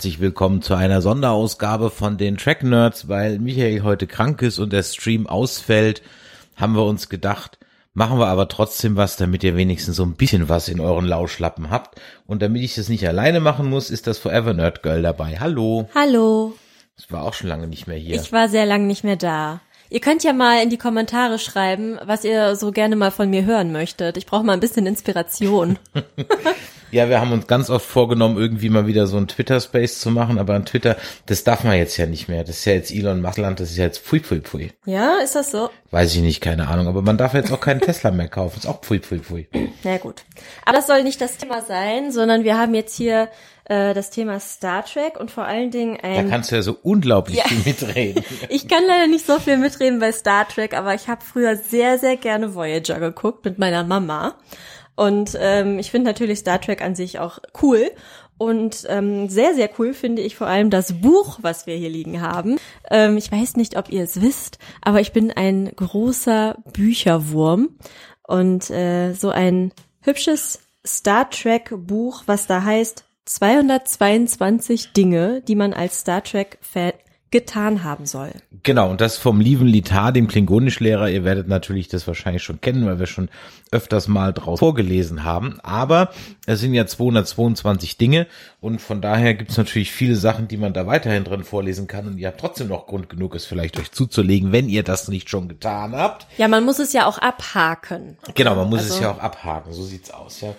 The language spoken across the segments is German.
Herzlich willkommen zu einer Sonderausgabe von den Track Nerds, weil Michael heute krank ist und der Stream ausfällt, haben wir uns gedacht, machen wir aber trotzdem was, damit ihr wenigstens so ein bisschen was in euren Lauschlappen habt. Und damit ich das nicht alleine machen muss, ist das Forever Nerd Girl dabei. Hallo. Hallo. Das war auch schon lange nicht mehr hier. Ich war sehr lange nicht mehr da. Ihr könnt ja mal in die Kommentare schreiben, was ihr so gerne mal von mir hören möchtet. Ich brauche mal ein bisschen Inspiration. Ja, wir haben uns ganz oft vorgenommen, irgendwie mal wieder so ein Twitter-Space zu machen, aber an Twitter, das darf man jetzt ja nicht mehr. Das ist ja jetzt Elon Musk Land, das ist ja jetzt pfui pfui pfui. ja, ist das so? Weiß ich nicht, keine Ahnung, aber man darf jetzt auch keinen Tesla mehr kaufen, ist auch pfui pfui pfui. Na gut. Aber das soll nicht das Thema sein, sondern wir haben jetzt hier äh, das Thema Star Trek und vor allen Dingen Da ein... kannst du ja so unglaublich Ja. viel mitreden. Ich kann leider nicht so viel mitreden bei Star Trek, aber ich habe früher sehr, sehr gerne Voyager geguckt mit meiner Mama. Und ähm, ich finde natürlich Star Trek an sich auch cool. Und ähm, sehr, sehr cool finde ich vor allem das Buch, was wir hier liegen haben. Ähm, ich weiß nicht, ob ihr es wisst, aber ich bin ein großer Bücherwurm. Und äh, so ein hübsches Star Trek Buch, was da heißt 222 Dinge, die man als Star Trek-Fan getan haben soll. Genau, und das vom lieben Litar, dem Klingonischlehrer. Ihr werdet natürlich das wahrscheinlich schon kennen, weil wir schon öfters mal draus vorgelesen haben. Aber es sind ja 222 Dinge und von daher gibt es natürlich viele Sachen, die man da weiterhin drin vorlesen kann. Und ihr habt trotzdem noch Grund genug, es vielleicht euch zuzulegen, wenn ihr das nicht schon getan habt. Ja, man muss es ja auch abhaken. Genau, man muss Also- es ja auch abhaken, so sieht's aus, ja.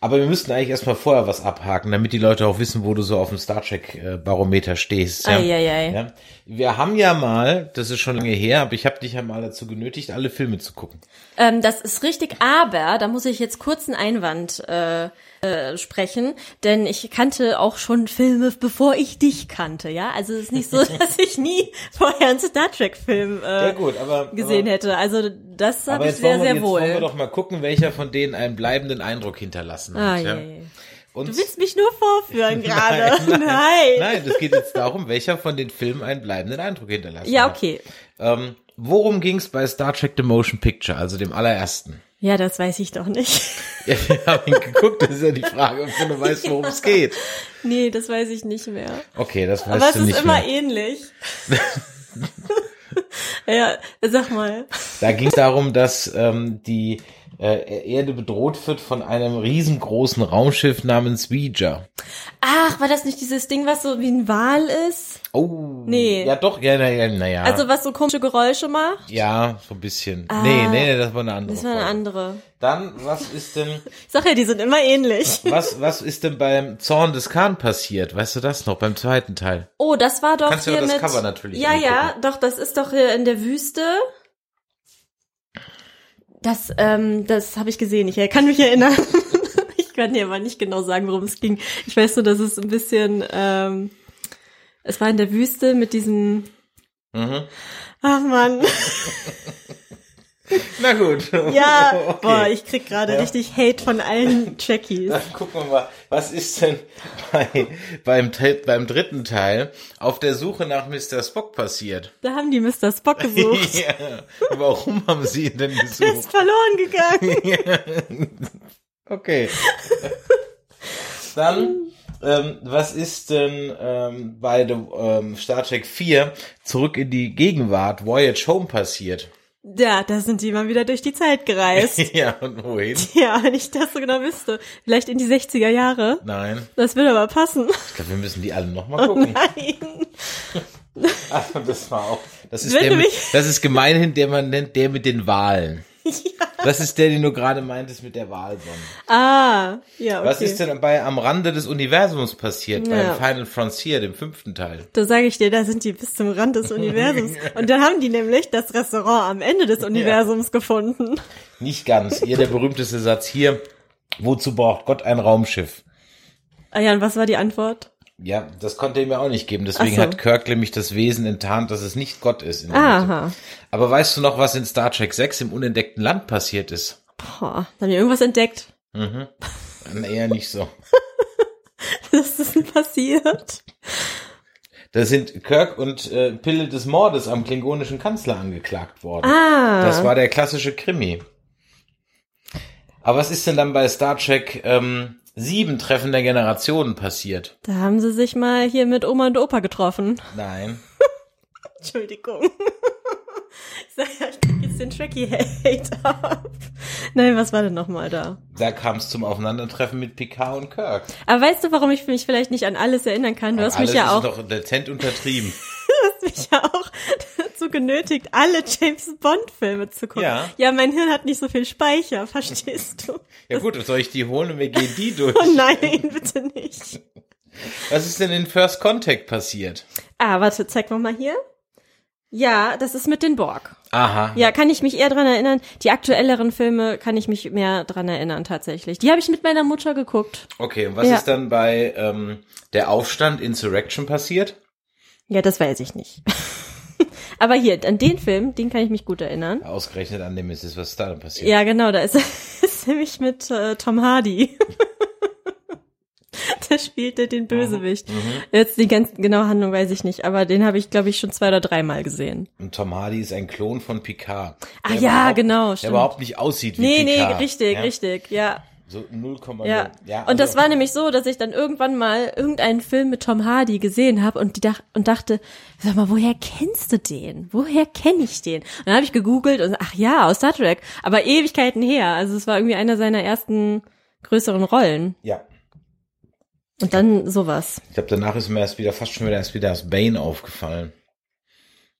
Aber wir müssten eigentlich erstmal vorher was abhaken, damit die Leute auch wissen, wo du so auf dem Star Trek äh, Barometer stehst. Ja. Eieiei. Ja. Wir haben ja mal, das ist schon lange her, aber ich habe dich ja mal dazu genötigt, alle Filme zu gucken. Ähm, das ist richtig, aber da muss ich jetzt kurz einen Einwand äh, äh, sprechen, denn ich kannte auch schon Filme, bevor ich dich kannte, ja. Also es ist nicht so, dass ich nie vorher einen Star Trek-Film äh, Ja gut, aber gesehen aber, hätte. Also das habe ich jetzt, sehr, wir, sehr jetzt wohl. wollen wir doch mal gucken, welcher von denen einen bleibenden Eindruck hinterlassen ah, hat. ja. je. Und Du willst mich nur vorführen gerade. Nein, Nein. nein. Es geht jetzt darum, welcher von den Filmen einen bleibenden Eindruck hinterlassen Ja, hat. okay. Ähm, worum ging's bei Star Trek The Motion Picture, also dem allerersten? Ja, das weiß ich doch nicht. Ja, wir haben ihn geguckt, das ist ja die Frage, ob du weißt, worum es geht. nee, das weiß ich nicht mehr. Okay, das weißt Aber es du ist nicht immer mehr. ähnlich. ja, sag mal. Da ging es darum, dass ähm, die äh, Erde bedroht wird von einem riesengroßen Raumschiff namens Ouija. Ach, war das nicht dieses Ding, was so wie ein Wal ist? Oh. Nee. Ja, doch, ja, naja, naja. Also was so komische Geräusche macht? ja, so ein bisschen. nee, nee, nee, das war eine andere. Das war eine Folge. andere. Dann, was ist denn, Ich sag ja, die sind immer ähnlich. was, was ist denn beim Zorn des Khan passiert? Weißt du das noch, beim zweiten Teil? Oh, das war doch Kannst du hier ja das mit. Cover natürlich ja, ja, doch, das ist doch hier in der Wüste. Das, ähm, das habe ich gesehen. Ich kann mich erinnern. ich kann dir aber nicht genau sagen, worum es ging. Ich weiß nur, dass es ein bisschen, ähm, es war in der Wüste mit diesen. Mhm. Ach man. Na gut. Ja, okay. boah, ich krieg gerade Ja. richtig Hate von allen Trekkies. Dann gucken wir mal, was ist denn bei, beim, beim dritten Teil auf der Suche nach Mr. Spock passiert? Da haben die Mr. Spock gesucht. ja. Warum haben sie ihn denn Der ist gesucht? verloren gegangen. Okay. Dann, ähm, was ist denn ähm, bei dem, ähm, Star Trek 4 zurück in die Gegenwart, Voyage Home passiert? Ja, da sind die mal wieder durch die Zeit gereist. ja, und wohin? ja, wenn ich das so genau wüsste. Vielleicht in die 60er Jahre. Nein. Das würde aber passen. Ich glaube, wir müssen die alle nochmal gucken. Nein. Also das war auch. Das ist Wenn der mit, das ist gemeinhin der man nennt der mit den Wahlen. Das ist der, den du gerade meintest mit der Wahlsonne. Ah, ja, okay. Was ist denn bei am Rande des Universums passiert Ja. beim Final Frontier, dem fünften Teil? Da sage ich dir, da sind die bis zum Rand des Universums. Und dann haben die nämlich das Restaurant am Ende des Universums gefunden. Nicht ganz. Hier der berühmteste Satz hier. Wozu braucht Gott ein Raumschiff? Ah ja, und was war die Antwort? Ja, das konnte er mir auch nicht geben. Deswegen so. hat Kirk nämlich das Wesen enttarnt, dass es nicht Gott ist. Aha. Aber weißt du noch, was in Star Trek 6 im unentdeckten Land passiert ist? Boah, haben wir irgendwas entdeckt? Mhm. Eher nicht so. Was ist denn passiert? Da sind Kirk und äh, Pille des Mordes am klingonischen Kanzler angeklagt worden. Ah. Das war der klassische Krimi. Aber was ist denn dann bei Star Trek ähm, 7 Treffen der Generationen passiert? Da haben sie sich mal hier mit Oma und Opa getroffen. Nein. Entschuldigung. Ich sag ja, ich krieg jetzt den Tracky-Hate ab. Nein, was war denn nochmal da? Da kam es zum Aufeinandertreffen mit Picard und Kirk. Aber weißt du, warum ich mich vielleicht nicht an alles erinnern kann? Du hast mich ja auch, ist doch dezent untertrieben. du hast mich ja auch dazu genötigt, alle James Bond Filme zu gucken. Ja. ja, mein Hirn hat nicht so viel Speicher, verstehst du? Ja gut, soll ich die holen und wir gehen die durch? Oh nein, bitte nicht. Was ist denn in First Contact passiert? Ah, warte, zeig noch mal hier. Ja, das ist mit den Borg. Aha. Ja, kann ich mich eher dran erinnern. Die aktuelleren Filme kann ich mich mehr dran erinnern tatsächlich. Die habe ich mit meiner Mutter geguckt. Okay, und was Ja. ist dann bei ähm, der Aufstand Insurrection passiert? Ja, das weiß ich nicht. Aber hier, an den Film, den kann ich mich gut erinnern. Ausgerechnet an dem ist es, was da dann passiert. Ja, genau, da ist, ist nämlich mit äh, Tom Hardy. der spielte den Bösewicht. Jetzt die ganz genaue Handlung weiß ich nicht, aber den habe ich, glaube ich, schon zwei oder dreimal gesehen. Und Tom Hardy ist ein Klon von Picard. Ah Der ja, genau, Der stimmt. überhaupt nicht aussieht wie Nee, nee, Picard. richtig, ja? richtig, ja. So 0,0. Ja. ja und das also- war nämlich so, dass ich dann irgendwann mal irgendeinen Film mit Tom Hardy gesehen habe und die dach und dachte, sag mal, woher kennst du den? Woher kenne ich den? Und dann habe ich gegoogelt und ach ja, aus Star Trek, aber Ewigkeiten her. Also es war irgendwie einer seiner ersten größeren Rollen. Ja. Und dann sowas. Ich glaube, danach ist mir erst wieder, fast schon wieder erst wieder das Bane aufgefallen.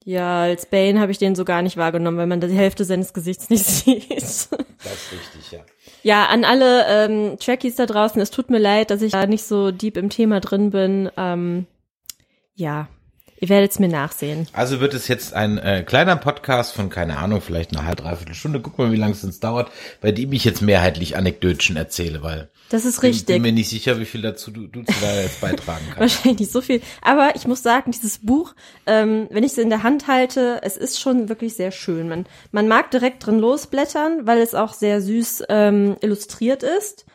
Ja, als Bane habe ich den so gar nicht wahrgenommen, weil man die Hälfte seines Gesichts nicht sieht. Das ist richtig, ja. Ja, an alle ähm, Trekkies da draußen, es tut mir leid, dass ich da nicht so deep im Thema drin bin. Ähm, ja, ihr werdet es mir nachsehen. Also wird es jetzt ein äh, kleiner Podcast von, keine Ahnung, vielleicht eine halbe, dreiviertel Stunde. Guck mal, wie lange es uns dauert, bei dem ich jetzt mehrheitlich Anekdötchen erzähle, weil Das ist ich bin richtig. mir nicht sicher, wie viel dazu du, du zu da jetzt beitragen kannst. Wahrscheinlich nicht so viel. Aber ich muss sagen, dieses Buch, ähm, wenn ich es in der Hand halte, es ist schon wirklich sehr schön. Man, man mag direkt drin losblättern, weil es auch sehr süß ähm, illustriert ist.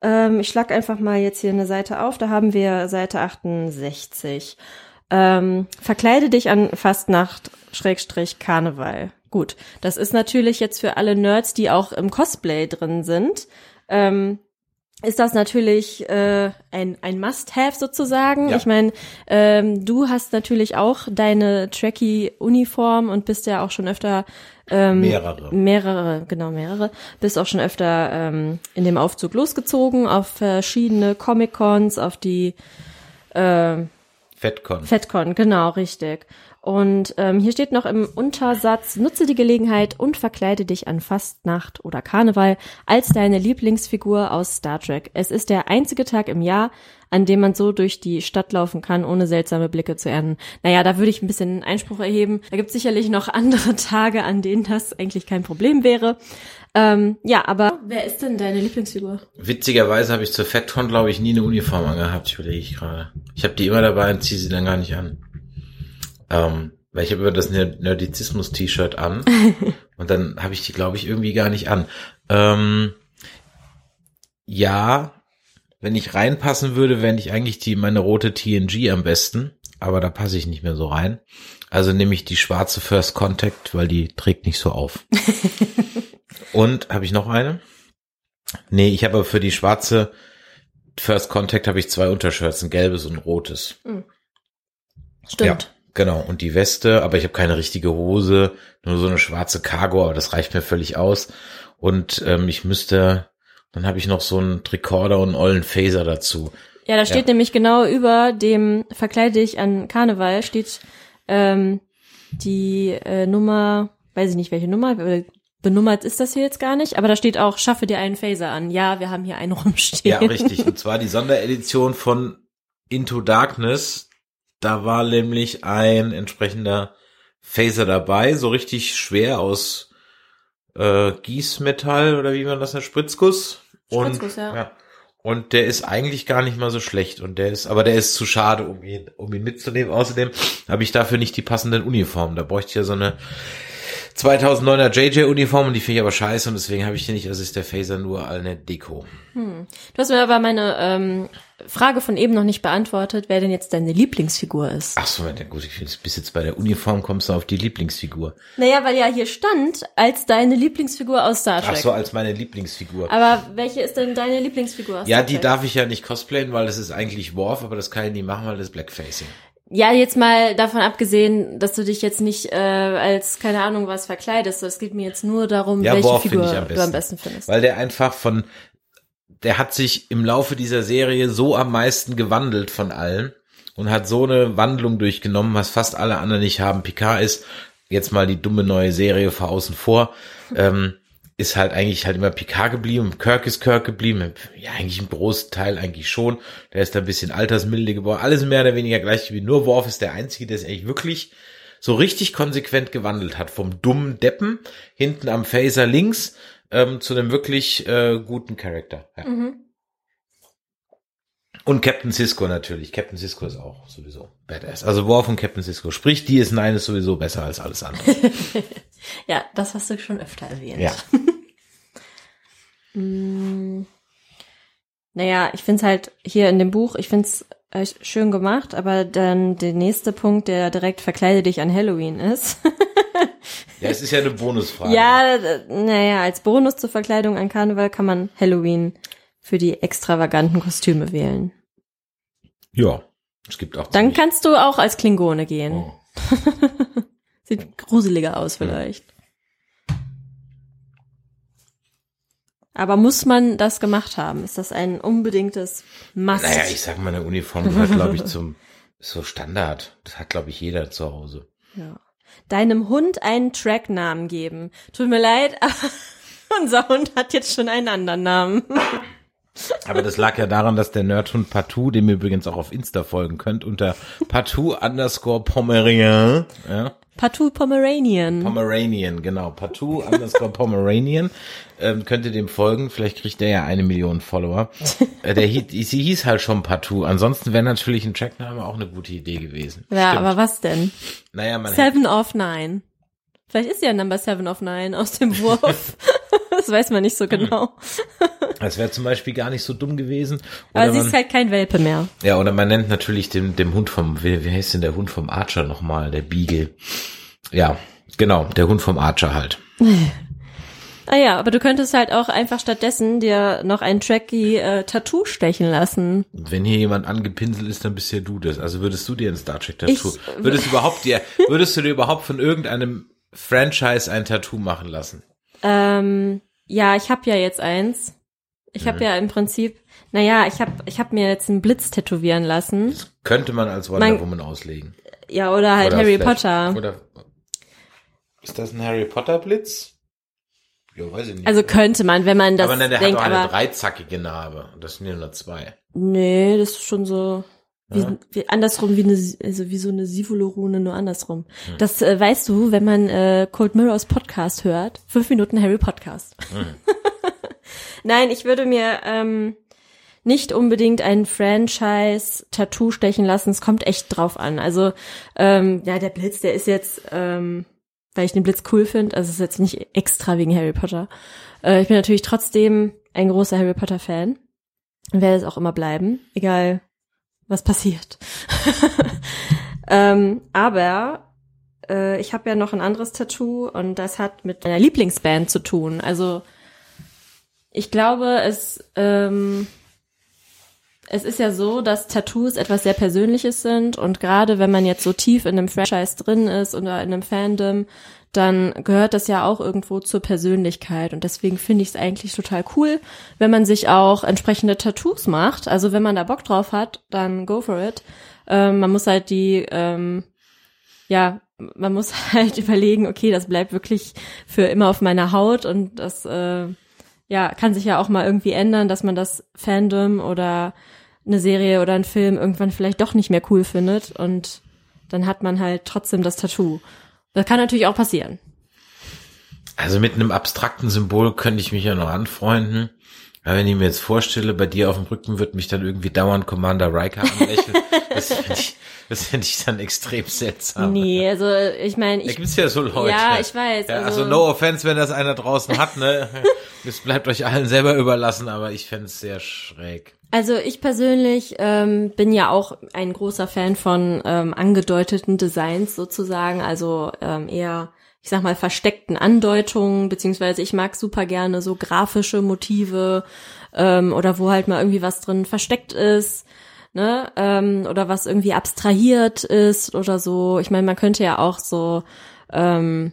Ähm, ich schlag einfach mal jetzt hier eine Seite auf. Da haben wir Seite 68. Ähm, verkleide dich an Fastnacht Schrägstrich Karneval. Gut, das ist natürlich jetzt für alle Nerds, die auch im Cosplay drin sind. Ähm, ist das natürlich äh, ein, ein Must-Have sozusagen. Ja. Ich meine, ähm, du hast natürlich auch deine Trekkie-Uniform und bist ja auch schon öfter ähm, Mehrere. mehrere, genau mehrere, bist auch schon öfter ähm, in dem Aufzug losgezogen auf verschiedene Comic-Cons, auf die äh, FedCon. FedCon, genau, richtig. Und ähm, hier steht noch im Untersatz, nutze die Gelegenheit und verkleide dich an Fastnacht oder Karneval als deine Lieblingsfigur aus Star Trek. Es ist der einzige Tag im Jahr, an dem man so durch die Stadt laufen kann, ohne seltsame Blicke zu ernten. Naja, da würde ich ein bisschen Einspruch erheben. Da gibt sicherlich noch andere Tage, an denen das eigentlich kein Problem wäre. Ähm, ja, aber wer ist denn deine Lieblingsfigur? Witzigerweise habe ich zur FedCon, glaube ich, nie eine Uniform angehabt, ich überlege ich gerade. Ich habe die immer dabei und ziehe sie dann gar nicht an. Ähm, weil ich habe immer das Ner- Nerdizismus-T-Shirt an und dann habe ich die, glaube ich, irgendwie gar nicht an. Ähm, ja, wenn ich reinpassen würde, wäre ich eigentlich die meine rote TNG am besten, aber da passe ich nicht mehr so rein. Also nehme ich die schwarze First Contact, weil die trägt nicht so auf. und habe ich noch eine? Nee, ich habe aber für die schwarze First Contact habe ich zwei Untershirts, ein gelbes und ein rotes. Stimmt. Ja, genau. Und die Weste, aber ich habe keine richtige Hose, nur so eine schwarze Cargo, aber das reicht mir völlig aus. Und ähm, ich müsste, dann habe ich noch so einen Tricorder und einen ollen Phaser dazu. Ja, da steht Ja. nämlich genau über dem Verkleide dich an Karneval steht ähm, die äh, Nummer, weiß ich nicht welche Nummer, benummert ist das hier jetzt gar nicht, aber da steht auch, schaffe dir einen Phaser an. Ja, wir haben hier einen rumstehen. Ja, richtig. Und zwar die Sonderedition von Into Darkness. Da war nämlich ein entsprechender Phaser dabei, so richtig schwer aus äh, Gießmetall oder wie man das nennt, Spritzguss. Spritzguss, und, ja. Und der ist eigentlich gar nicht mal so schlecht. Und der ist, aber der ist zu schade, um ihn, um ihn mitzunehmen. Außerdem habe ich dafür nicht die passenden Uniformen. Da bräuchte ich ja so eine 2009er JJ-Uniform und die finde ich aber scheiße und deswegen habe ich die nicht. Also ist der Phaser nur eine Deko. Du hast mir aber meine ähm, Frage von eben noch nicht beantwortet, wer denn jetzt deine Lieblingsfigur ist. Ach so, ja gut, ich finde, bis jetzt bei der Uniform kommst du auf die Lieblingsfigur. Naja, weil ja hier stand, als deine Lieblingsfigur aus Star Trek. Ach so, als meine Lieblingsfigur. aber welche ist denn deine Lieblingsfigur aus Ja, Star die Trek? darf ich ja nicht cosplayen, weil das ist eigentlich Worf, aber das kann ich nie machen, weil das ist Blackfacing. Ja, jetzt mal davon abgesehen, dass du dich jetzt nicht äh, als, keine Ahnung, was verkleidest. Es geht mir jetzt nur darum, Ja, welche Figur am du am besten findest. Weil der einfach von, der hat sich im Laufe dieser Serie so am meisten gewandelt von allen und hat so eine Wandlung durchgenommen, was fast alle anderen nicht haben. Picard ist, jetzt mal die dumme neue Serie vor außen vor, ähm, ist halt eigentlich halt immer Picard geblieben, Kirk ist Kirk geblieben, ja eigentlich im großen Teil eigentlich schon, der ist da ein bisschen altersmilde geworden, alles mehr oder weniger gleich wie nur Worf ist der Einzige, der es eigentlich wirklich so richtig konsequent gewandelt hat, vom dummen Deppen hinten am Phaser links ähm, zu einem wirklich äh, guten Charakter. Ja. Mhm. Und Captain Cisco natürlich. Captain Cisco ist auch sowieso badass. Also Worf und Captain Cisco. Sprich, DS9 ist sowieso besser als alles andere. Ja, das hast du schon öfter erwähnt. ja. Mm. Naja, ich find's halt hier in dem Buch, ich find's äh, schön gemacht, aber dann der nächste Punkt, der direkt verkleide dich an Halloween ist. Ja, es ist ja eine Bonusfrage. ja, äh, naja, als Bonus zur Verkleidung an Karneval kann man Halloween für die extravaganten Kostüme wählen. Ja. Es gibt auch Dann kannst du auch als Klingone gehen. Oh. Sieht gruseliger aus vielleicht. Aber muss man das gemacht haben? Ist das ein unbedingtes Must? Naja, ich sag mal, eine Uniform gehört, glaube ich, zum so Standard. Das hat, glaube ich, jeder zu Hause. ja. Deinem Hund einen Tracknamen geben. Tut mir leid, aber unser Hund hat jetzt schon einen anderen Namen. Aber das lag ja daran, dass der Nerdhund Patou, dem ihr übrigens auch auf Insta folgen könnt, unter Patou underscore Pomeranian, ja, Patou Pomeranian. Pomeranian, genau, Patou underscore Pomeranian, ähm, könnt ihr dem folgen, vielleicht kriegt der ja eine Million Follower. Äh, der hieß, sie hieß halt schon Patou, ansonsten wäre natürlich ein Trackname auch eine gute Idee gewesen. ja, Stimmt. aber was denn? Naja, man hätte, Seven of Nine. Vielleicht ist ja Number Seven of Nine aus dem Wurf. das weiß man nicht so genau. das wäre zum Beispiel gar nicht so dumm gewesen. Aber Oder sie man, ist halt kein Welpe mehr. ja, oder man nennt natürlich dem, dem Hund vom, wie, wie heißt denn der Hund vom Archer nochmal, der Beagle. Ja, genau, der Hund vom Archer halt. Ah ja, aber du könntest halt auch einfach stattdessen dir noch ein Tracky äh, Tattoo stechen lassen. Wenn hier jemand angepinselt ist, dann bist ja du das. Also würdest du dir ein Star Trek Tattoo, Ich- würdest du überhaupt dir, würdest du dir überhaupt von irgendeinem Franchise ein Tattoo machen lassen? Ähm, ja, ich habe ja jetzt eins. Ich Mhm. habe ja im Prinzip, naja, ich habe ich hab mir jetzt einen Blitz tätowieren lassen. Könnte man als Wonder Mein- Woman auslegen. Ja, oder halt Oder Harry Potter. Oder, ist das ein Harry Potter Blitz? Ja, weiß ich nicht. Also könnte man, wenn man das aber nein, der denkt, hat doch eine aber dreizackige Narbe. Das sind ja nur zwei. nee, das ist schon so wie, Ja. wie andersrum wie eine also wie so eine Sivolo-Rune nur andersrum. Hm. Das äh, weißt du, wenn man äh, Cold Mirrors Podcast hört, fünf Minuten Harry Podcast. Hm. Nein, ich würde mir ähm, nicht unbedingt ein Franchise-Tattoo stechen lassen. Es kommt echt drauf an. Also, ähm, ja, der Blitz, der ist jetzt, ähm, weil ich den Blitz cool finde, also ist jetzt nicht extra wegen Harry Potter. Äh, ich bin natürlich trotzdem ein großer Harry Potter-Fan und werde es auch immer bleiben, egal was passiert. ähm, aber äh, ich habe ja noch ein anderes Tattoo und das hat mit meiner Lieblingsband zu tun. Also ich glaube, es, ähm, es ist ja so, dass Tattoos etwas sehr Persönliches sind und gerade wenn man jetzt so tief in einem Franchise drin ist oder in einem Fandom, dann gehört das ja auch irgendwo zur Persönlichkeit und deswegen finde ich es eigentlich total cool, wenn man sich auch entsprechende Tattoos macht. Also wenn man da Bock drauf hat, dann go for it. Ähm, man muss halt die, ähm, ja, man muss halt überlegen, okay, das bleibt wirklich für immer auf meiner Haut und das äh, ja, kann sich ja auch mal irgendwie ändern, dass man das Fandom oder eine Serie oder ein Film irgendwann vielleicht doch nicht mehr cool findet und dann hat man halt trotzdem das Tattoo. Das kann natürlich auch passieren. Also mit einem abstrakten Symbol könnte ich mich ja noch anfreunden. Aber wenn ich mir jetzt vorstelle, bei dir auf dem Rücken wird mich dann irgendwie dauernd Commander Riker anlächeln, das finde ich, das finde ich dann extrem seltsam. Nee, also ich meine, Da ich gibt's ja so Leute. Ja, ich weiß, Ja, also- also, no offense, wenn das einer draußen hat, ne? Es bleibt euch allen selber überlassen, aber ich fände es sehr schräg. Also ich persönlich ähm, bin ja auch ein großer Fan von ähm, angedeuteten Designs sozusagen, also ähm, eher, ich sag mal, versteckten Andeutungen, beziehungsweise ich mag super gerne so grafische Motive ähm, oder wo halt mal irgendwie was drin versteckt ist, ne, ähm, oder was irgendwie abstrahiert ist oder so. Ich meine, man könnte ja auch so ähm,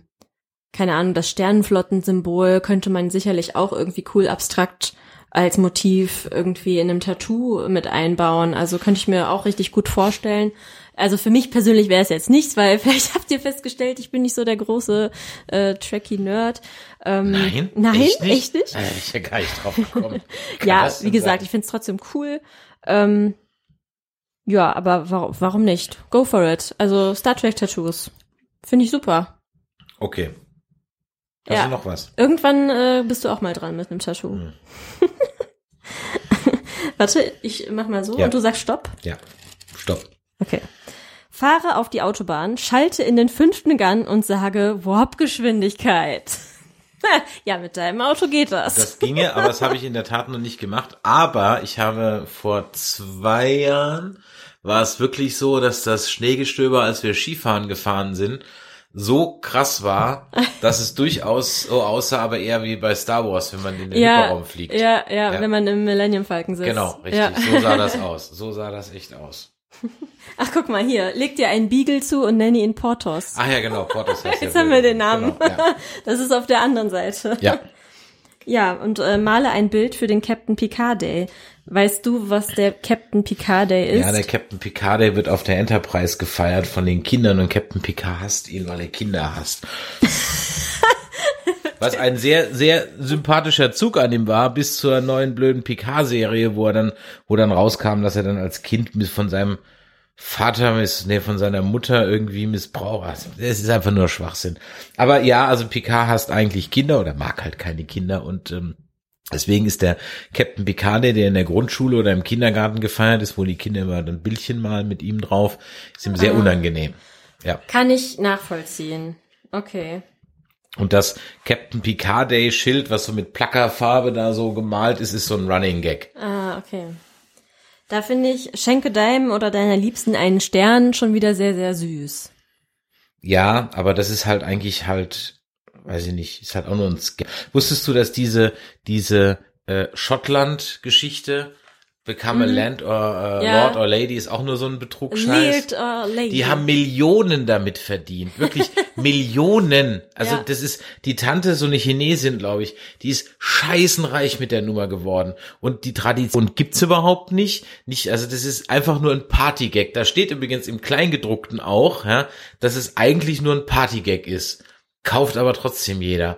keine Ahnung, das Sternenflottensymbol könnte man sicherlich auch irgendwie cool abstrakt als Motiv irgendwie in einem Tattoo mit einbauen. Also könnte ich mir auch richtig gut vorstellen. Also für mich persönlich wäre es jetzt nichts, weil vielleicht habt ihr festgestellt, ich bin nicht so der große äh, Tracky-Nerd. Ähm, Nein? Nein, Echt nicht? echt nicht? Wäre ich ja gar nicht drauf gekommen. Ja, wie gesagt, sein? ich find's trotzdem cool. Ähm, ja, aber warum, warum nicht? Go for it. Also Star Trek Tattoos. Finde ich super. Okay. Hast Ja. noch was? Irgendwann äh, bist du auch mal dran mit einem Tattoo. Hm. Warte, ich mach mal so Ja. und du sagst Stopp. Ja. Stopp. Okay. Fahre auf die Autobahn, schalte in den fünften Gun und sage Warp-Geschwindigkeit. ja, mit deinem Auto geht das. Das ginge, aber das habe ich in der Tat noch nicht gemacht. Aber ich habe vor zwei Jahren war es wirklich so, dass das Schneegestöber, als wir Skifahren gefahren sind, so krass war, dass es durchaus so aussah, aber eher wie bei Star Wars, wenn man in den ja, Hyperraum fliegt. ja, ja, Ja. wenn man im Millennium Falcon sitzt. Genau, richtig. Ja. So sah das aus. So sah das echt aus. Ach, guck mal hier, leg dir einen Beagle zu und nenne ihn Portos. Ach ja, genau. Portos heißt Jetzt der haben wir den Namen. Genau, ja. Das ist auf der anderen Seite. ja. Ja, und äh, male ein Bild für den Captain Picard Day. Weißt du, was der Captain Picard Day ist? Ja, der Captain Picard, der wird auf der Enterprise gefeiert von den Kindern und Captain Picard hasst ihn, weil er Kinder hasst. Was ein sehr, sehr sympathischer Zug an ihm war, bis zur neuen blöden Picard-Serie, wo er dann, wo dann rauskam, dass er dann als Kind von seinem Vater, miss, nee, von seiner Mutter irgendwie missbraucht. Das ist einfach nur Schwachsinn. Aber ja, also Picard hasst eigentlich Kinder oder mag halt keine Kinder und ähm, Deswegen ist der Captain Picard, der in der Grundschule oder im Kindergarten gefeiert ist, wo die Kinder immer dann Bildchen malen mit ihm drauf, ist ihm sehr unangenehm. Ja. Kann ich nachvollziehen. Okay. Und das Captain Picard Day Schild, was so mit Plackerfarbe da so gemalt ist, ist so ein Running Gag. Ah, okay. Da finde ich, schenke deinem oder deiner Liebsten einen Stern schon wieder sehr, sehr süß. Ja, aber das ist halt eigentlich halt, weiß ich nicht, ist halt auch nur ein Sk Wusstest du, dass diese, diese äh, Schottland-Geschichte Become a Land or äh, Ja. Lord or Lady ist auch nur so ein Betrugsscheiß? Die haben Millionen damit verdient. Wirklich Millionen. Also Ja. das ist die Tante, so eine Chinesin, glaube ich, die ist scheißenreich mit der Nummer geworden. Und die Tradition gibt's überhaupt nicht. Nicht, also das ist einfach nur ein Partygag. Da steht übrigens im Kleingedruckten auch, ja, dass es eigentlich nur ein Partygag ist. Kauft aber trotzdem jeder.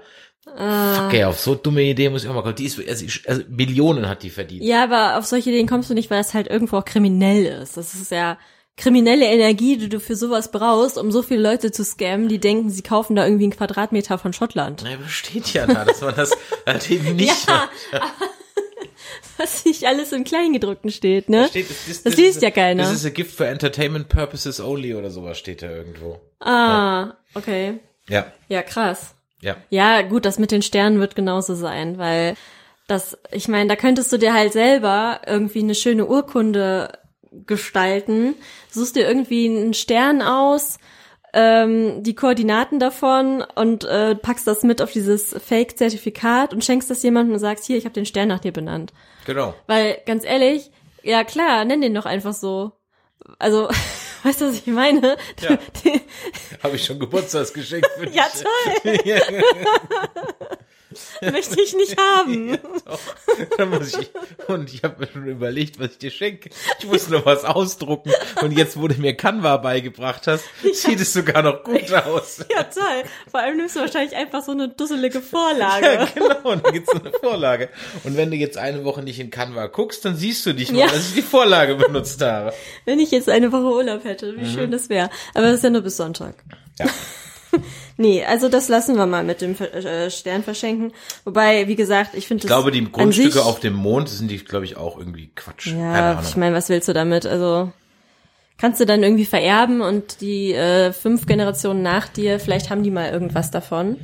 Fuck, ey, auf so dumme Idee muss ich auch mal kommen. Die ist, also, also Millionen hat die verdient. Ja, aber auf solche Ideen kommst du nicht, weil es halt irgendwo auch kriminell ist. Das ist ja kriminelle Energie, die du für sowas brauchst, um so viele Leute zu scammen, die denken, sie kaufen da irgendwie einen Quadratmeter von Schottland. Na, aber steht ja da, dass man das halt eben nicht Ja, was nicht alles im Kleingedruckten steht, ne? Steht, das, das, Das das liest ist- ja keiner. Das ist a gift for entertainment purposes only oder sowas steht da irgendwo. Ah, okay. Ja, Ja, krass. Ja. Ja, gut, das mit den Sternen wird genauso sein, weil das, ich meine, da könntest du dir halt selber irgendwie eine schöne Urkunde gestalten, suchst dir irgendwie einen Stern aus, ähm, die Koordinaten davon und äh, packst das mit auf dieses Fake-Zertifikat und schenkst das jemandem und sagst, hier, ich habe den Stern nach dir benannt. Genau. Weil, ganz ehrlich, ja klar, nenn den doch einfach so. Also, weißt du, was ich meine? Ja. Habe ich schon Geburtstagsgeschenk für dich. Ja, toll. Möchte ich nicht haben. Dann muss ich, und ich habe mir schon überlegt, was ich dir schenke. Ich muss noch was ausdrucken. Und jetzt, wo du mir Canva beigebracht hast, sieht es sogar noch gut aus. Ja, toll. Vor allem nimmst du wahrscheinlich einfach so eine dusselige Vorlage. Ja, genau, und dann gibt's so eine Vorlage. Und wenn du jetzt eine Woche nicht in Canva guckst, dann siehst du nicht mal, Ja. dass ich die Vorlage benutzt habe. Wenn ich jetzt eine Woche Urlaub hätte, wie schön das wäre. Aber das ist ja nur bis Sonntag. Ja. Nee, also das lassen wir mal mit dem äh, Stern verschenken. Wobei, wie gesagt, ich finde Ich glaube, die Grundstücke auf dem Mond sind die, glaube ich, auch irgendwie Quatsch. Ja, ich meine, was willst du damit? Also kannst du dann irgendwie vererben und die äh, fünf Generationen nach dir, vielleicht haben die mal irgendwas davon.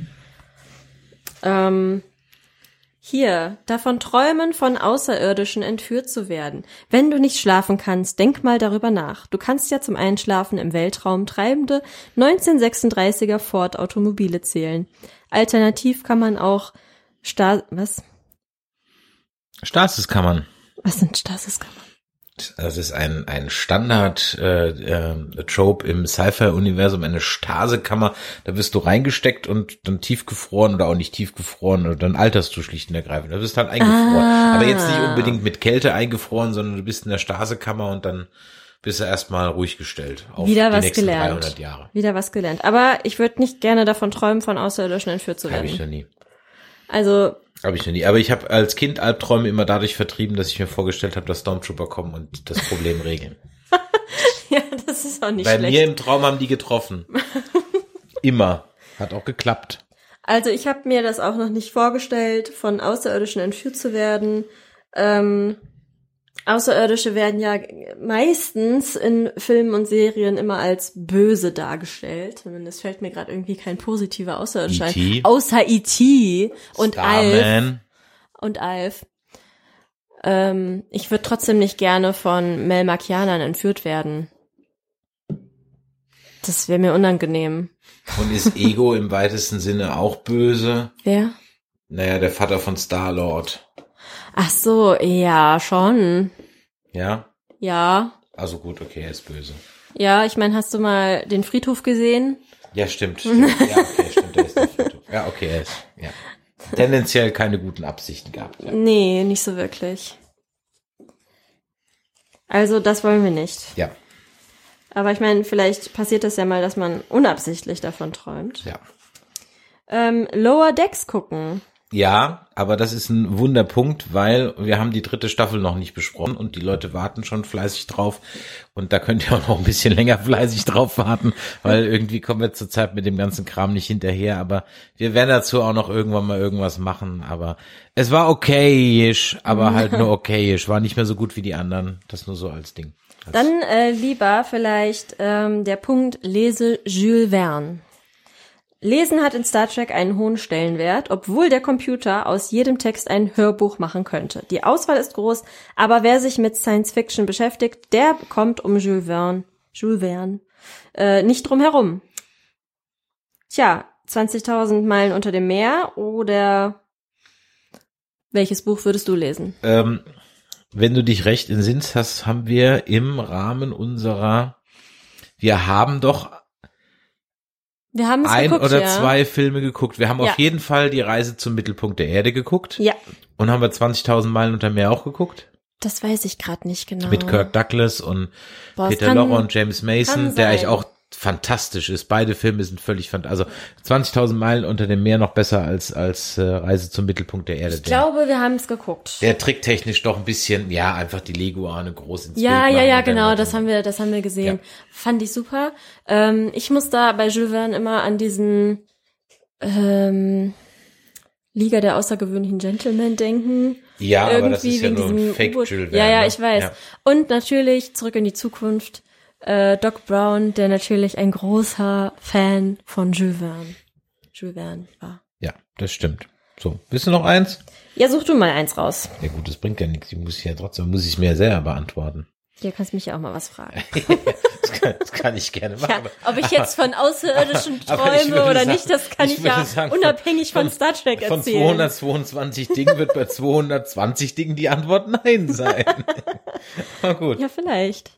Ähm, hier, davon träumen, von Außerirdischen entführt zu werden. Wenn du nicht schlafen kannst, denk mal darüber nach. Du kannst ja zum Einschlafen im Weltraum treibende 1936er Ford Automobile zählen. Alternativ kann man auch Sta was? Stasiskammern. Was sind Stasiskammern? Das ist ein, ein Standard äh, äh, Trope im Sci-Fi-Universum, eine Stasekammer. Da wirst du reingesteckt und dann tiefgefroren oder auch nicht tiefgefroren oder dann alterst du schlicht und ergreifend. Da wirst halt eingefroren. Ah. Aber jetzt nicht unbedingt mit Kälte eingefroren, sondern du bist in der Stasekammer und dann bist du erstmal ruhig gestellt auf Wieder was gelernt. 300 Jahre. Wieder was gelernt. Aber ich würde nicht gerne davon träumen, von Außerirdischen entführt zu Habe ich werden. noch nie. Also, Habe ich noch nie. Aber ich habe als Kind Albträume immer dadurch vertrieben, dass ich mir vorgestellt habe, dass Stormtrooper kommen und das Problem regeln. ja, das ist auch nicht Bei schlecht. mir im Traum haben die getroffen. Immer. Hat auch geklappt. Also ich habe mir das auch noch nicht vorgestellt, von Außerirdischen entführt zu werden. Ähm, Außerirdische werden ja meistens in Filmen und Serien immer als böse dargestellt. Zumindest fällt mir gerade irgendwie kein positiver Außerirdischer E.T.. ein. Außer E.T. und Alf. Und Alf. Ähm, ich würde trotzdem nicht gerne von Melmakianern entführt werden. Das wäre mir unangenehm. Und ist Ego im weitesten Sinne auch böse? Wer? Naja, der Vater von Star-Lord. Ach so, ja, schon. Ja? Ja. Also gut, okay, er ist böse. Ja, ich meine, hast du mal den Friedhof gesehen? Ja, stimmt. stimmt. Ja, okay, stimmt, er ist der Friedhof. Ja, okay, er ist, ja. Tendenziell keine guten Absichten gehabt. Ja. Nee, nicht so wirklich. Also, das wollen wir nicht. ja, Aber ich meine, vielleicht passiert das ja mal, dass man unabsichtlich davon träumt. ja. Ähm, Lower Decks gucken. Ja, aber das ist ein Wunderpunkt, weil wir haben die dritte Staffel noch nicht besprochen und die Leute warten schon fleißig drauf. Und da könnt ihr auch noch ein bisschen länger fleißig drauf warten, weil irgendwie kommen wir zurzeit mit dem ganzen Kram nicht hinterher. Aber wir werden dazu auch noch irgendwann mal irgendwas machen. Aber es war okayisch, aber halt nur okayisch. War nicht mehr so gut wie die anderen. Das nur so als Ding. Als Dann äh, lieber vielleicht ähm, der Punkt lese Jules Verne. Lesen hat in Star Trek einen hohen Stellenwert, obwohl der Computer aus jedem Text ein Hörbuch machen könnte. Die Auswahl ist groß, aber wer sich mit Science Fiction beschäftigt, der kommt um Jules Verne, Jules Verne äh, nicht drum herum. Tja, 20.000 Meilen unter dem Meer oder welches Buch würdest du lesen? Ähm, wenn du dich recht entsinnst hast, haben wir im Rahmen unserer, wir haben doch Wir haben ein geguckt, oder ja. zwei Filme geguckt. Wir haben Ja. auf jeden Fall die Reise zum Mittelpunkt der Erde geguckt. Ja, Und haben wir 20.000 Meilen unter Meer auch geguckt. das weiß ich gerade nicht genau. Mit Kirk Douglas und Boah, Peter Lorre und James Mason, der eigentlich auch fantastisch ist. Beide Filme sind völlig fantastisch. Also 20.000 Meilen unter dem Meer noch besser als, als äh, Reise zum Mittelpunkt der Erde. Ich glaube, wir haben es geguckt. der tricktechnisch doch ein bisschen, ja, einfach die Leguane groß ins Ja, Bild ja, ja, genau, mit das haben wir, das haben wir gesehen. Ja. Fand ich super. Ähm, ich muss da bei Jules Verne immer an diesen ähm, Liga der außergewöhnlichen Gentlemen denken. Ja, aber das Irgendwie ist ja wegen nur ein diesem Fake. Jules Ja, Verne, ja, ne? ich weiß. Ja. Und natürlich zurück in die Zukunft. Äh, Doc Brown, der natürlich ein großer Fan von Jules Verne, Jules Verne war. Ja, das stimmt. So, willst du noch eins? Ja, such du mal eins raus. Ja gut, das bringt ja nichts. Ich muss ja trotzdem, muss ich mir selber beantworten. Hier kannst mich ja auch mal was fragen. Das kann, das kann ich gerne machen. Ja, ob ich jetzt von Außerirdischen aber träume oder sagen- nicht, das kann ich ich, ja sagen, unabhängig von, von- Star Trek Von erzählen. 222 Dingen wird bei 220 Dingen die Antwort Nein sein. Na gut. Ja, vielleicht.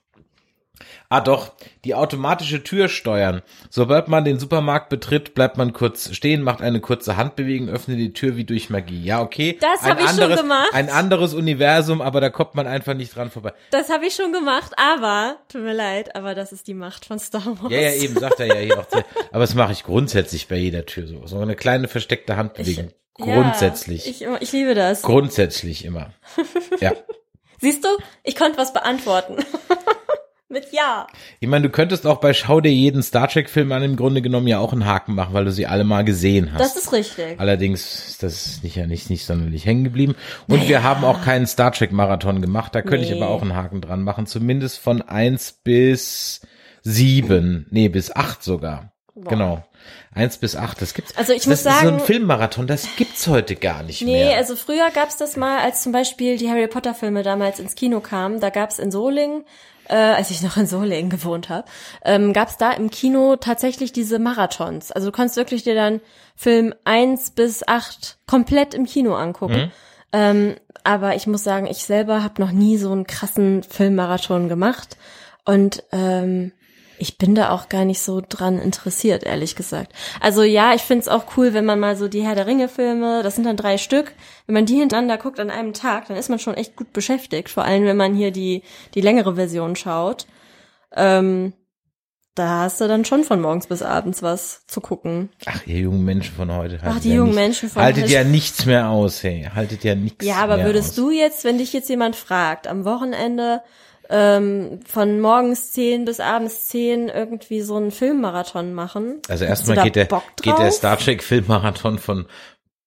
Ah doch, die automatische Tür steuern. Sobald man den Supermarkt betritt, bleibt man kurz stehen, macht eine kurze Handbewegung, öffnet die Tür wie durch Magie. Ja, okay. Das Ein hab ich schon anderes, gemacht. Ein anderes Universum, aber da kommt man einfach nicht dran vorbei. Das habe ich schon gemacht, aber, tut mir leid, aber das ist die Macht von Star Wars. Ja, ja, eben, sagt er ja hier auch. Aber das mache ich grundsätzlich bei jeder Tür so. So eine kleine versteckte Handbewegung. Grundsätzlich. Ja, ich, ich liebe das. Grundsätzlich immer. Ja. Siehst du, ich konnte was beantworten. Mit Ja. Ich meine, du könntest auch bei Schau dir jeden Star Trek Film an im Grunde genommen ja auch einen Haken machen, weil du sie alle mal gesehen hast. Das ist richtig. Allerdings ist das nicht ja nicht, nicht sonderlich hängen geblieben. Und wir haben auch keinen Star Trek Marathon gemacht. Da könnte ich Nee. aber auch einen Haken dran machen. Zumindest von eins bis sieben. Nee, bis acht sogar. Genau. Eins bis acht. Das gibt's. Also ich das muss ist so ein sagen- Filmmarathon. Das gibt's heute gar nicht Nee, mehr. also früher gab's das mal, als zum Beispiel die Harry Potter Filme damals ins Kino kamen. Da gab's in Solingen, äh, als ich noch in Solingen gewohnt habe, ähm, gab's da im Kino tatsächlich diese Marathons. Also du kannst wirklich dir dann Film eins bis acht komplett im Kino angucken. Ähm, aber ich muss sagen, ich selber habe noch nie so einen krassen Filmmarathon gemacht. Und ähm, ich bin da auch gar nicht so dran interessiert, ehrlich gesagt. Also ja, ich find's auch cool, wenn man mal so die Herr der Ringe-Filme, das sind dann drei Stück, wenn man die hintereinander guckt an einem Tag, dann ist man schon echt gut beschäftigt. Vor allem, wenn man hier die, die längere Version schaut. Ähm, da hast du dann schon von morgens bis abends was zu gucken. Ach, ihr jungen Menschen von heute. haltet die ja jungen nicht- Menschen von Haltet heute. ja nichts mehr aus, hey. Haltet ja nichts Ja, aber mehr würdest aus. du jetzt, wenn dich jetzt jemand fragt, am Wochenende ähm, von morgens 10 bis abends 10 irgendwie so einen Filmmarathon machen? Also erstmal geht der, Bock geht der? Star Trek Filmmarathon von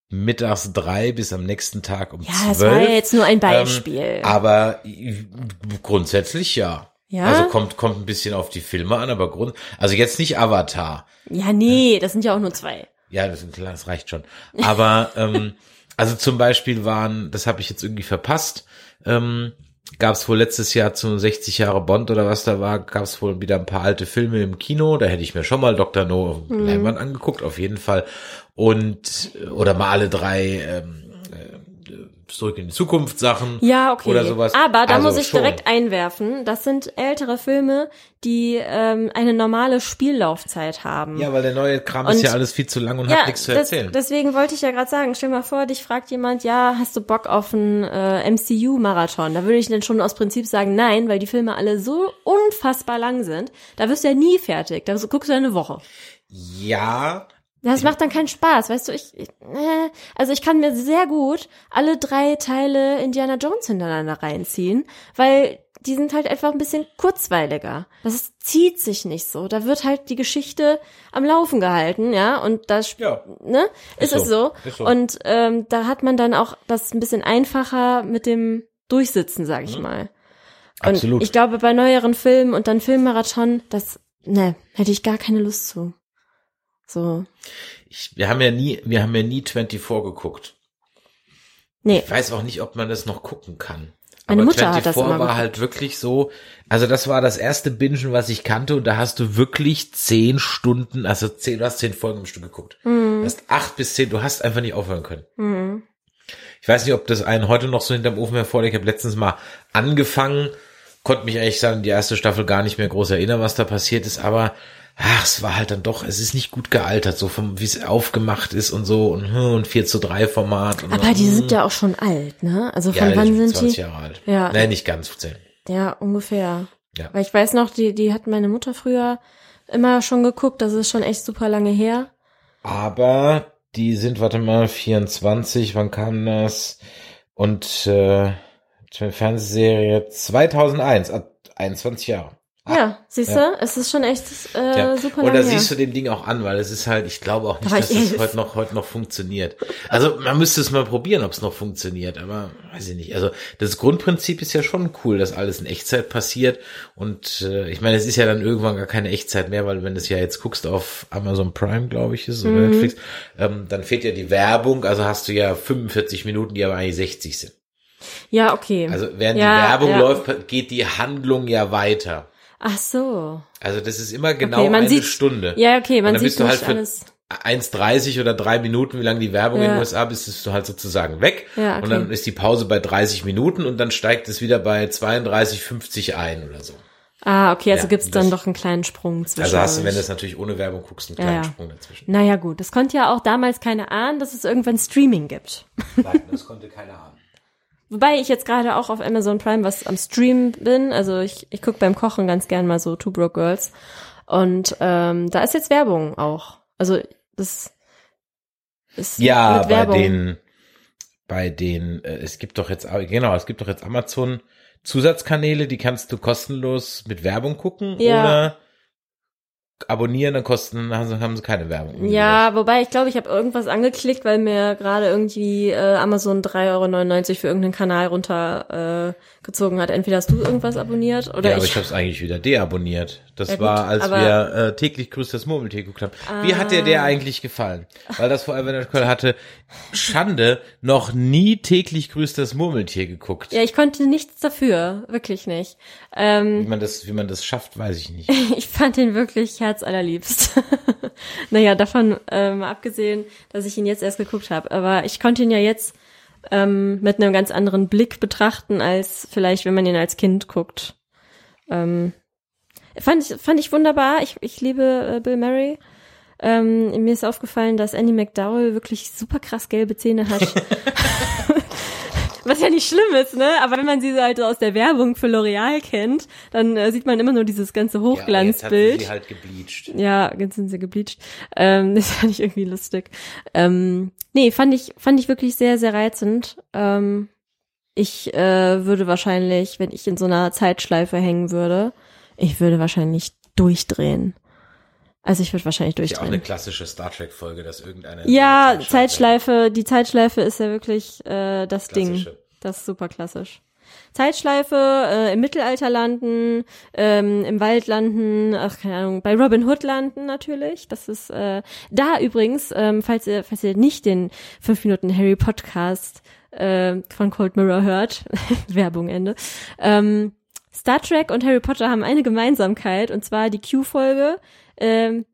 mittags drei bis am nächsten Tag um Ja, zwölf. das war ja jetzt nur ein Beispiel. Ähm, aber grundsätzlich ja. Ja? Also kommt, kommt ein bisschen auf die Filme an, aber Grund, also jetzt nicht Avatar. ja, nee, das sind ja auch nur zwei. Ja, das, klar, das reicht schon. Aber ähm, also zum Beispiel waren, das habe ich jetzt irgendwie verpasst, ähm, gab es wohl letztes Jahr zu 60 Jahre Bond oder was da war, gab es wohl wieder ein paar alte Filme im Kino. Da hätte ich mir schon mal Dr. No auf dem Leinwand angeguckt, auf jeden Fall. Und oder mal alle drei ähm, äh, zurück in die Zukunft Sachen. Ja, okay. Oder sowas. Aber da Also muss ich schon. direkt einwerfen, das sind ältere Filme, die ähm, eine normale Spiellaufzeit haben. Ja, weil der neue Kram Und- ist ja alles viel zu lang und hat nichts zu das, erzählen. deswegen wollte ich ja gerade sagen, stell mal vor, dich fragt jemand, ja, hast du Bock auf einen äh, MCU-Marathon? Da würde ich dann schon aus Prinzip sagen, nein, weil die Filme alle so unfassbar lang sind. Da wirst du ja nie fertig. Da guckst du ja eine Woche. ja, Das macht dann keinen Spaß, weißt du, ich, ich äh, also ich kann mir sehr gut alle drei Teile Indiana Jones hintereinander reinziehen, weil die sind halt einfach ein bisschen kurzweiliger. Das ist, zieht sich nicht so. Da wird halt die Geschichte am Laufen gehalten, ja, und das, Ja. ne, ist, Ist es so. so. Ist so. Und ähm, da hat man dann auch das ein bisschen einfacher mit dem Durchsitzen, sag ich mal. Und Absolut. ich glaube, bei neueren Filmen und dann Filmmarathon, das, ne, hätte ich gar keine Lust zu. So. ich, wir haben ja nie, wir haben ja nie 24 geguckt. Nee. Ich weiß auch nicht, ob man das noch gucken kann. Meine Aber Mutter hat 24 das immer war halt wirklich so, also das war das erste Bingen, was ich kannte und da hast du wirklich zehn Stunden, also zehn, du hast zehn Folgen im Stück geguckt. Mhm. Du hast acht bis zehn, du hast einfach nicht aufhören können. Ich weiß nicht, ob das einen heute noch so hinterm Ofen hervorlegt. Ich habe letztens mal angefangen, konnte mich eigentlich sagen, die erste Staffel gar nicht mehr groß erinnern, was da passiert ist, aber ach, es war halt dann doch, es ist nicht gut gealtert, so vom, wie es aufgemacht ist und so und, hm, und 4 zu 3 Format. Und Aber so, die hm. sind ja auch schon alt, ne? Also von ja, wann die sind 20 die? Jahre alt. Ja. Nee, nicht ganz 10. Ja, ungefähr. Ja. Weil ich weiß noch, die, die hat meine Mutter früher immer schon geguckt, das ist schon echt super lange her. Aber die sind, warte mal, 24, wann kam das? Und äh, Fernsehserie 2001, ah, 21 Jahre. Ah, ja, siehst du, es ist schon echt äh, Ja. super Und da siehst du dem Ding auch an, weil es ist halt, ich glaube auch nicht, dass ich das heute noch, heute noch funktioniert. Also man müsste es mal probieren, ob es noch funktioniert, aber weiß ich nicht. Also das Grundprinzip ist ja schon cool, dass alles in Echtzeit passiert. Und äh, ich meine, es ist ja dann irgendwann gar keine Echtzeit mehr, weil wenn du es ja jetzt guckst auf Amazon Prime, glaube ich, ist es, oder Mhm. Netflix, ähm, dann fehlt ja die Werbung, also hast du ja 45 Minuten, die aber eigentlich 60 sind. ja, okay. Also während ja, die Werbung ja. läuft, geht die Handlung ja weiter. Ach so. Also das ist immer genau okay, man eine sieht, Stunde. Ja, okay, man Und dann sieht bist du halt für alles. 1,30 oder drei Minuten, wie lange die Werbung in Ja. den USA bist, bist du halt sozusagen weg. Ja, okay. Und dann ist die Pause bei 30 Minuten und dann steigt es wieder bei 32,50 ein oder so. Ah, okay, also Ja, gibt's dann doch einen kleinen Sprung zwischen. Also hast du, wenn du das natürlich ohne Werbung guckst, einen kleinen Ja, ja. Sprung dazwischen. Naja, gut. Das konnte ja auch damals keiner ahnen, dass es irgendwann Streaming gibt. Nein, das konnte keiner haben. Wobei ich jetzt gerade auch auf Amazon Prime was am Stream bin. Also ich, ich gucke beim Kochen ganz gern mal so Two Broke Girls. Und ähm, da ist jetzt Werbung auch. Also das ist Ja, bei den, bei den, äh, es gibt doch jetzt, genau, es gibt doch jetzt Amazon Zusatzkanäle, die kannst du kostenlos mit Werbung gucken Ja. oder abonnieren, dann kosten, haben sie, haben sie keine Werbung. Ja, wobei ich glaube, ich habe irgendwas angeklickt, weil mir gerade irgendwie äh, Amazon 3,99 Euro für irgendeinen Kanal runtergezogen äh, gezogen hat. Entweder hast du irgendwas abonniert oder ja, aber ich. ich habe es eigentlich wieder deabonniert. Das Ja, war, als wir äh, täglich Grüß das Murmeltier geguckt haben. Wie hat dir Ah. der eigentlich gefallen? Weil das Forever Natural hatte Schande noch nie täglich Grüß das Murmeltier geguckt. ja, ich konnte nichts dafür, wirklich nicht. Ähm, Wie man das, wie man das schafft, weiß ich nicht. ich fand ihn wirklich herzallerliebst. naja, davon ähm, abgesehen, dass ich ihn jetzt erst geguckt habe. Aber ich konnte ihn ja jetzt ähm, mit einem ganz anderen Blick betrachten, als vielleicht, wenn man ihn als Kind guckt. Ähm, fand, ich, fand ich wunderbar. Ich, ich liebe äh, Bill Murray. Ähm, mir ist aufgefallen, dass Annie McDowell wirklich super krass gelbe Zähne hat. Was ja nicht schlimm ist, ne? Aber wenn man sie so halt aus der Werbung für L'Oreal kennt, dann äh, sieht man immer nur dieses ganze Hochglanzbild. Ja, jetzt hat sie halt gebleached. Ja, jetzt sind sie gebleached. Ähm, das fand ich irgendwie lustig. Ähm, nee, fand ich, fand ich wirklich sehr, sehr reizend. Ähm, ich äh, würde wahrscheinlich, wenn ich in so einer Zeitschleife hängen würde, ich würde wahrscheinlich durchdrehen. Also ich würde wahrscheinlich Ist ja auch eine durchdrehen. klassische Star Trek Folge, dass irgendeiner Ja, eine Zeitschleife, die Zeitschleife ist ja wirklich äh, das Ding. Klassische. Das ist super klassisch. Zeitschleife, äh, im Mittelalter landen, ähm, im Wald landen, ach keine Ahnung, bei Robin Hood landen natürlich. Das ist äh, da übrigens, ähm, falls ihr falls ihr nicht den 5 Minuten Harry Podcast äh, von Cold Mirror hört, Werbung Ende. Ähm, Star Trek und Harry Potter haben eine Gemeinsamkeit und zwar die Q-Folge. Ähm,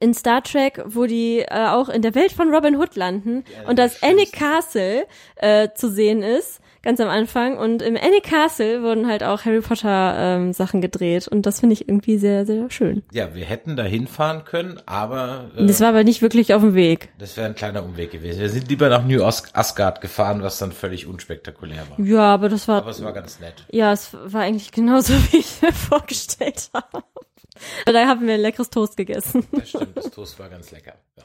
in Star Trek, wo die äh, auch in der Welt von Robin Hood landen Ja, und das schlimmste. Castle äh, zu sehen ist, ganz am Anfang. Und im Annie Castle wurden halt auch Harry Potter ähm, Sachen gedreht und das finde ich irgendwie sehr, sehr schön. Ja, wir hätten da hinfahren können, aber äh, Das war aber nicht wirklich auf dem Weg. das wäre ein kleiner Umweg gewesen. Wir sind lieber nach New As Asgard gefahren, was dann völlig unspektakulär war. Ja, aber das war, Aber es war ganz nett. ja, es war eigentlich genauso, wie ich mir vorgestellt habe. Da haben wir ein leckeres Toast gegessen. Das stimmt, das Toast war ganz lecker. Ja,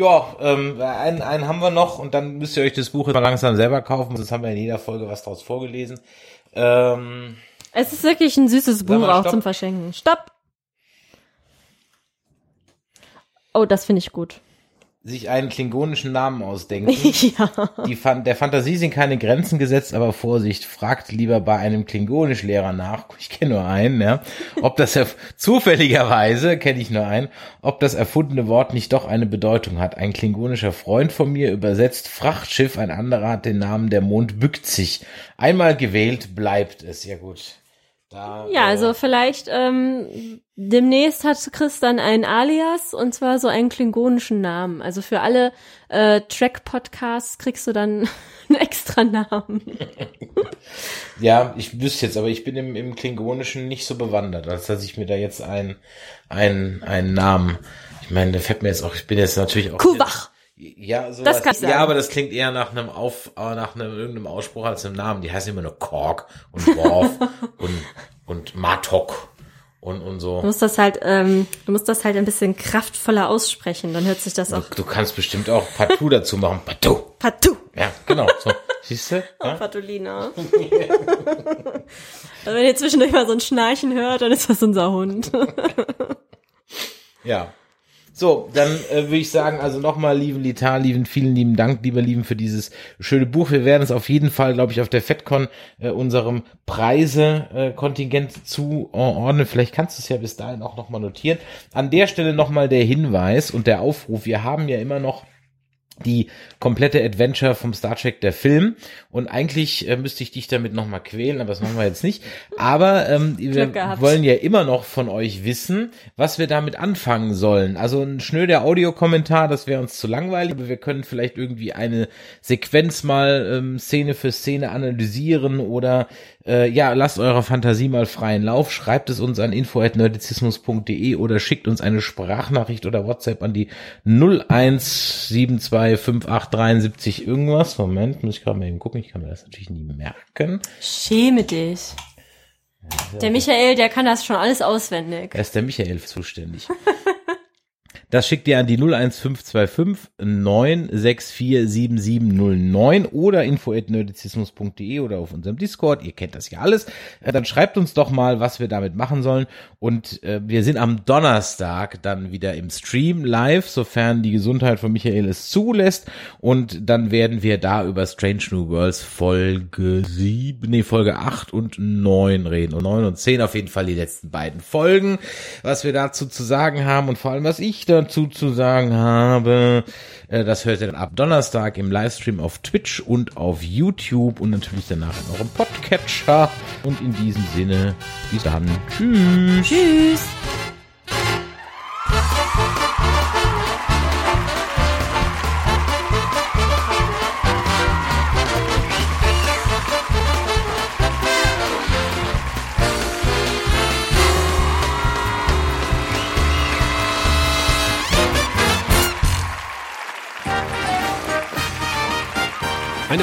ja ähm, einen, einen haben wir noch und dann müsst ihr euch das Buch mal langsam selber kaufen. Sonst haben wir in jeder Folge was draus vorgelesen. Ähm, Es ist wirklich ein süßes Buch mal, auch zum Verschenken. Stopp! Oh, das finde ich gut. Sich einen klingonischen Namen ausdenken. ja. Die Fan der Fantasie sind keine Grenzen gesetzt, aber Vorsicht, fragt lieber bei einem Klingonischlehrer nach, ich kenne nur einen, ja, ob das zufälligerweise, kenne ich nur einen, ob das erfundene Wort nicht doch eine Bedeutung hat. Ein klingonischer Freund von mir übersetzt Frachtschiff, ein anderer hat den Namen der Mond bückt sich. Einmal gewählt, bleibt es. Ja gut. Da, Ja, äh, also vielleicht ähm, demnächst hat Chris dann ein Alias und zwar so einen klingonischen Namen. Also für alle äh, Track-Podcasts kriegst du dann einen extra Namen. Ja, ich wüsste jetzt, aber ich bin im, im Klingonischen nicht so bewandert, als dass ich mir da jetzt ein, ein, einen Namen, ich meine, da fällt mir jetzt auch, ich bin jetzt natürlich auch. Kuwach. Ja, sowas, Das kann ich sagen. Ja, aber das klingt eher nach einem Auf, äh, nach einem irgendeinem Ausspruch als einem Namen. Die heißen immer nur Kork und Worf und, und Matok und, und Du so. musst das halt, ähm, du musst das halt ein bisschen kraftvoller aussprechen, dann hört sich das auch Du kannst bestimmt auch Partout dazu machen. Partout. Patou. Ja, genau. So. Siehst du? Ja? Patulina. also wenn ihr zwischendurch mal so ein Schnarchen hört, dann ist das unser Hund. Ja. So, dann äh, würde ich sagen, also nochmal, lieben Litar, lieben, vielen lieben Dank, lieber Lieben, für dieses schöne Buch. Wir werden es auf jeden Fall, glaube ich, auf der FedCon äh, unserem Preise-Kontingent zuordnen. Vielleicht kannst du es ja bis dahin auch nochmal notieren. An der Stelle nochmal der Hinweis und der Aufruf. Wir haben ja immer noch die komplette Adventure vom Star Trek der Film und eigentlich äh, müsste ich dich damit noch mal quälen, aber das machen wir jetzt nicht. Aber ähm, wir wollen ja immer noch von euch wissen, was wir damit anfangen sollen. Also ein schnöder Audiokommentar, das wäre uns zu langweilig, aber wir können vielleicht irgendwie eine Sequenz mal ähm, Szene für Szene analysieren oder äh, ja, lasst eurer Fantasie mal freien Lauf, schreibt es uns an info@nerdizismus.de oder schickt uns eine Sprachnachricht oder WhatsApp an die 01725873 irgendwas. Moment, muss ich gerade mal eben gucken, ich kann mir das natürlich nie merken. Schäme dich. Der Michael, der kann das schon alles auswendig. Er ist der Michael zuständig. Das schickt ihr an die 01525 9647709 oder info.nerdizismus.de oder auf unserem Discord. Ihr kennt das ja alles. Äh, dann schreibt uns doch mal, was wir damit machen sollen. Und äh, wir sind am Donnerstag dann wieder im Stream live, sofern die Gesundheit von Michael es zulässt. Und dann werden wir da über Strange New Worlds Folge 7, nee, Folge 8 und 9 reden. Und 9 und 10 auf jeden Fall die letzten beiden Folgen, was wir dazu zu sagen haben und vor allem, was ich dazu zu sagen habe. Äh, das hört ihr dann ab Donnerstag im Livestream auf Twitch und auf YouTube und natürlich danach in eurem Podcatcher. Und in diesem Sinne, bis dann. Tschüss. Tschüss.